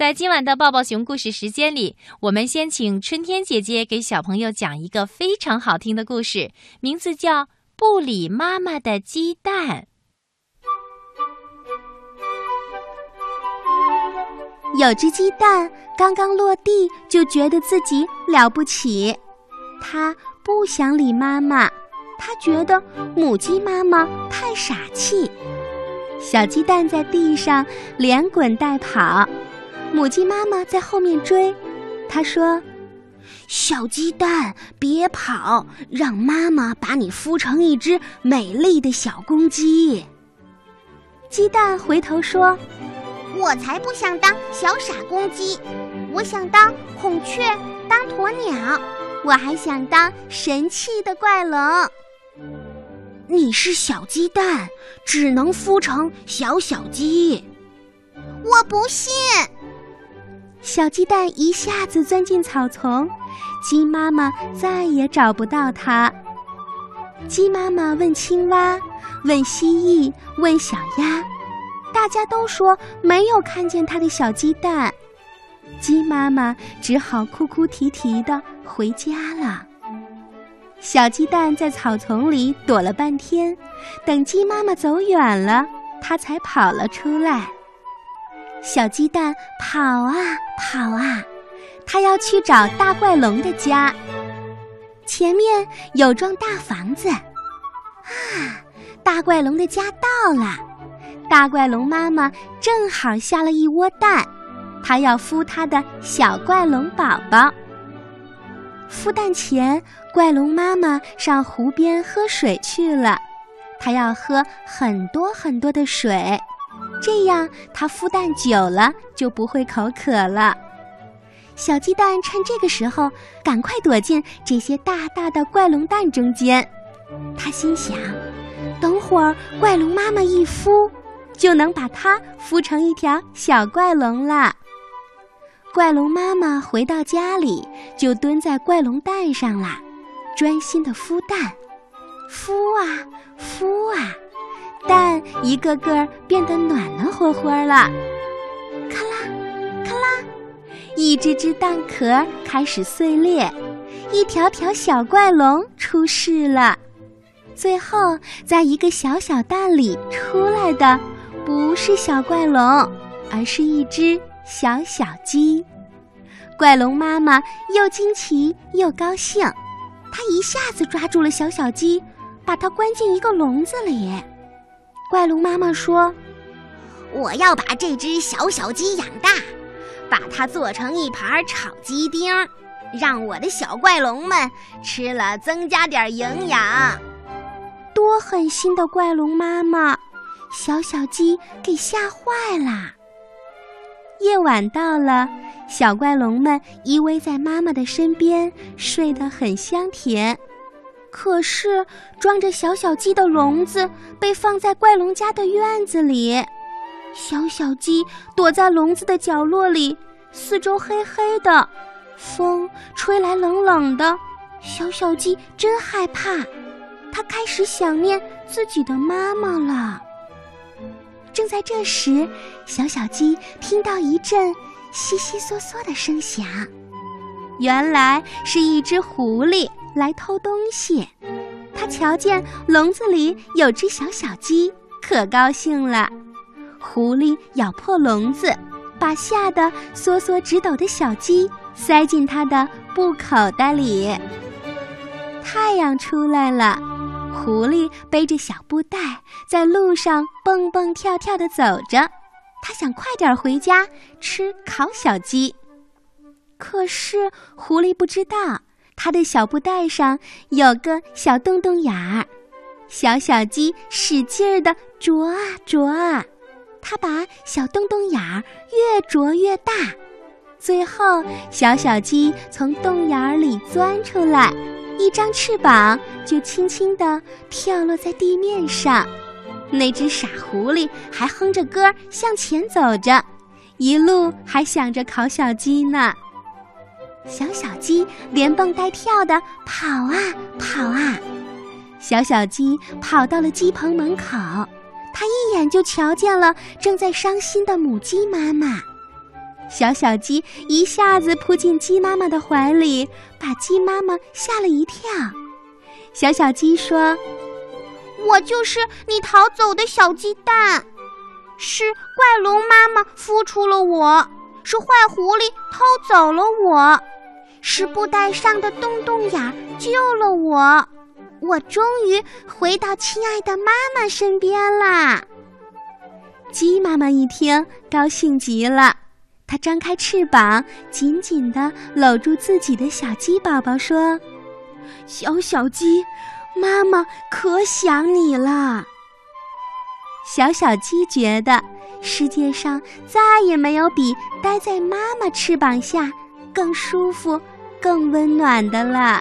在今晚的抱抱熊故事时间里，我们先请春天姐姐给小朋友讲一个非常好听的故事，名字叫《不理妈妈的鸡蛋》。有只鸡蛋刚刚落地，就觉得自己了不起，它不想理妈妈，它觉得母鸡妈妈太傻气。小鸡蛋在地上连滚带跑。母鸡妈妈在后面追，她说：“小鸡蛋，别跑，让妈妈把你孵成一只美丽的小公鸡。”鸡蛋回头说：“我才不想当小傻公鸡，我想当孔雀，当鸵鸟，我还想当神气的怪龙。”你是小鸡蛋，只能孵成小小鸡。我不信。小鸡蛋一下子钻进草丛，鸡妈妈再也找不到它。鸡妈妈问青蛙，问蜥蜴，问小鸭，大家都说没有看见它的小鸡蛋。鸡妈妈只好哭哭啼啼的回家了。小鸡蛋在草丛里躲了半天，等鸡妈妈走远了，它才跑了出来。小鸡蛋跑啊跑啊，它要去找大怪龙的家。前面有幢大房子，啊，大怪龙的家到了。大怪龙妈妈正好下了一窝蛋，它要孵它的小怪龙宝宝。孵蛋前，怪龙妈妈上湖边喝水去了，它要喝很多很多的水。这样，它孵蛋久了就不会口渴了。小鸡蛋趁这个时候，赶快躲进这些大大的怪龙蛋中间。它心想：等会儿怪龙妈妈一孵，就能把它孵成一条小怪龙了。怪龙妈妈回到家里，就蹲在怪龙蛋上啦，专心的孵蛋，孵啊孵啊。蛋一个个变得暖暖和和了，咔啦，咔啦，一只只蛋壳开始碎裂，一条条小怪龙出世了。最后，在一个小小蛋里出来的，不是小怪龙，而是一只小小鸡。怪龙妈妈又惊奇又高兴，她一下子抓住了小小鸡，把它关进一个笼子里。怪龙妈妈说：“我要把这只小小鸡养大，把它做成一盘炒鸡丁，让我的小怪龙们吃了增加点营养。”多狠心的怪龙妈妈，小小鸡给吓坏了。夜晚到了，小怪龙们依偎在妈妈的身边，睡得很香甜。可是，装着小小鸡的笼子被放在怪龙家的院子里，小小鸡躲在笼子的角落里，四周黑黑的，风吹来冷冷的，小小鸡真害怕，它开始想念自己的妈妈了。正在这时，小小鸡听到一阵悉悉嗦嗦的声响，原来是一只狐狸。来偷东西，他瞧见笼子里有只小小鸡，可高兴了。狐狸咬破笼子，把吓得缩缩直抖的小鸡塞进它的布口袋里。太阳出来了，狐狸背着小布袋在路上蹦蹦跳跳地走着，它想快点回家吃烤小鸡。可是狐狸不知道。它的小布袋上有个小洞洞眼儿，小小鸡使劲儿的啄啊啄啊，它把小洞洞眼儿越啄越大，最后小小鸡从洞眼儿里钻出来，一张翅膀就轻轻地跳落在地面上。那只傻狐狸还哼着歌向前走着，一路还想着烤小鸡呢。小小鸡连蹦带跳的跑啊跑啊，小小鸡跑到了鸡棚门口，它一眼就瞧见了正在伤心的母鸡妈妈。小小鸡一下子扑进鸡妈妈的怀里，把鸡妈妈吓了一跳。小小鸡说：“我就是你逃走的小鸡蛋，是怪龙妈妈孵出了我，是坏狐狸偷走了我，是布袋上的洞洞眼救了我，我终于回到亲爱的妈妈身边啦！”鸡妈妈一听，高兴极了。它张开翅膀，紧紧地搂住自己的小鸡宝宝，说：“小小鸡，妈妈可想你了。”小小鸡觉得世界上再也没有比待在妈妈翅膀下更舒服、更温暖的了。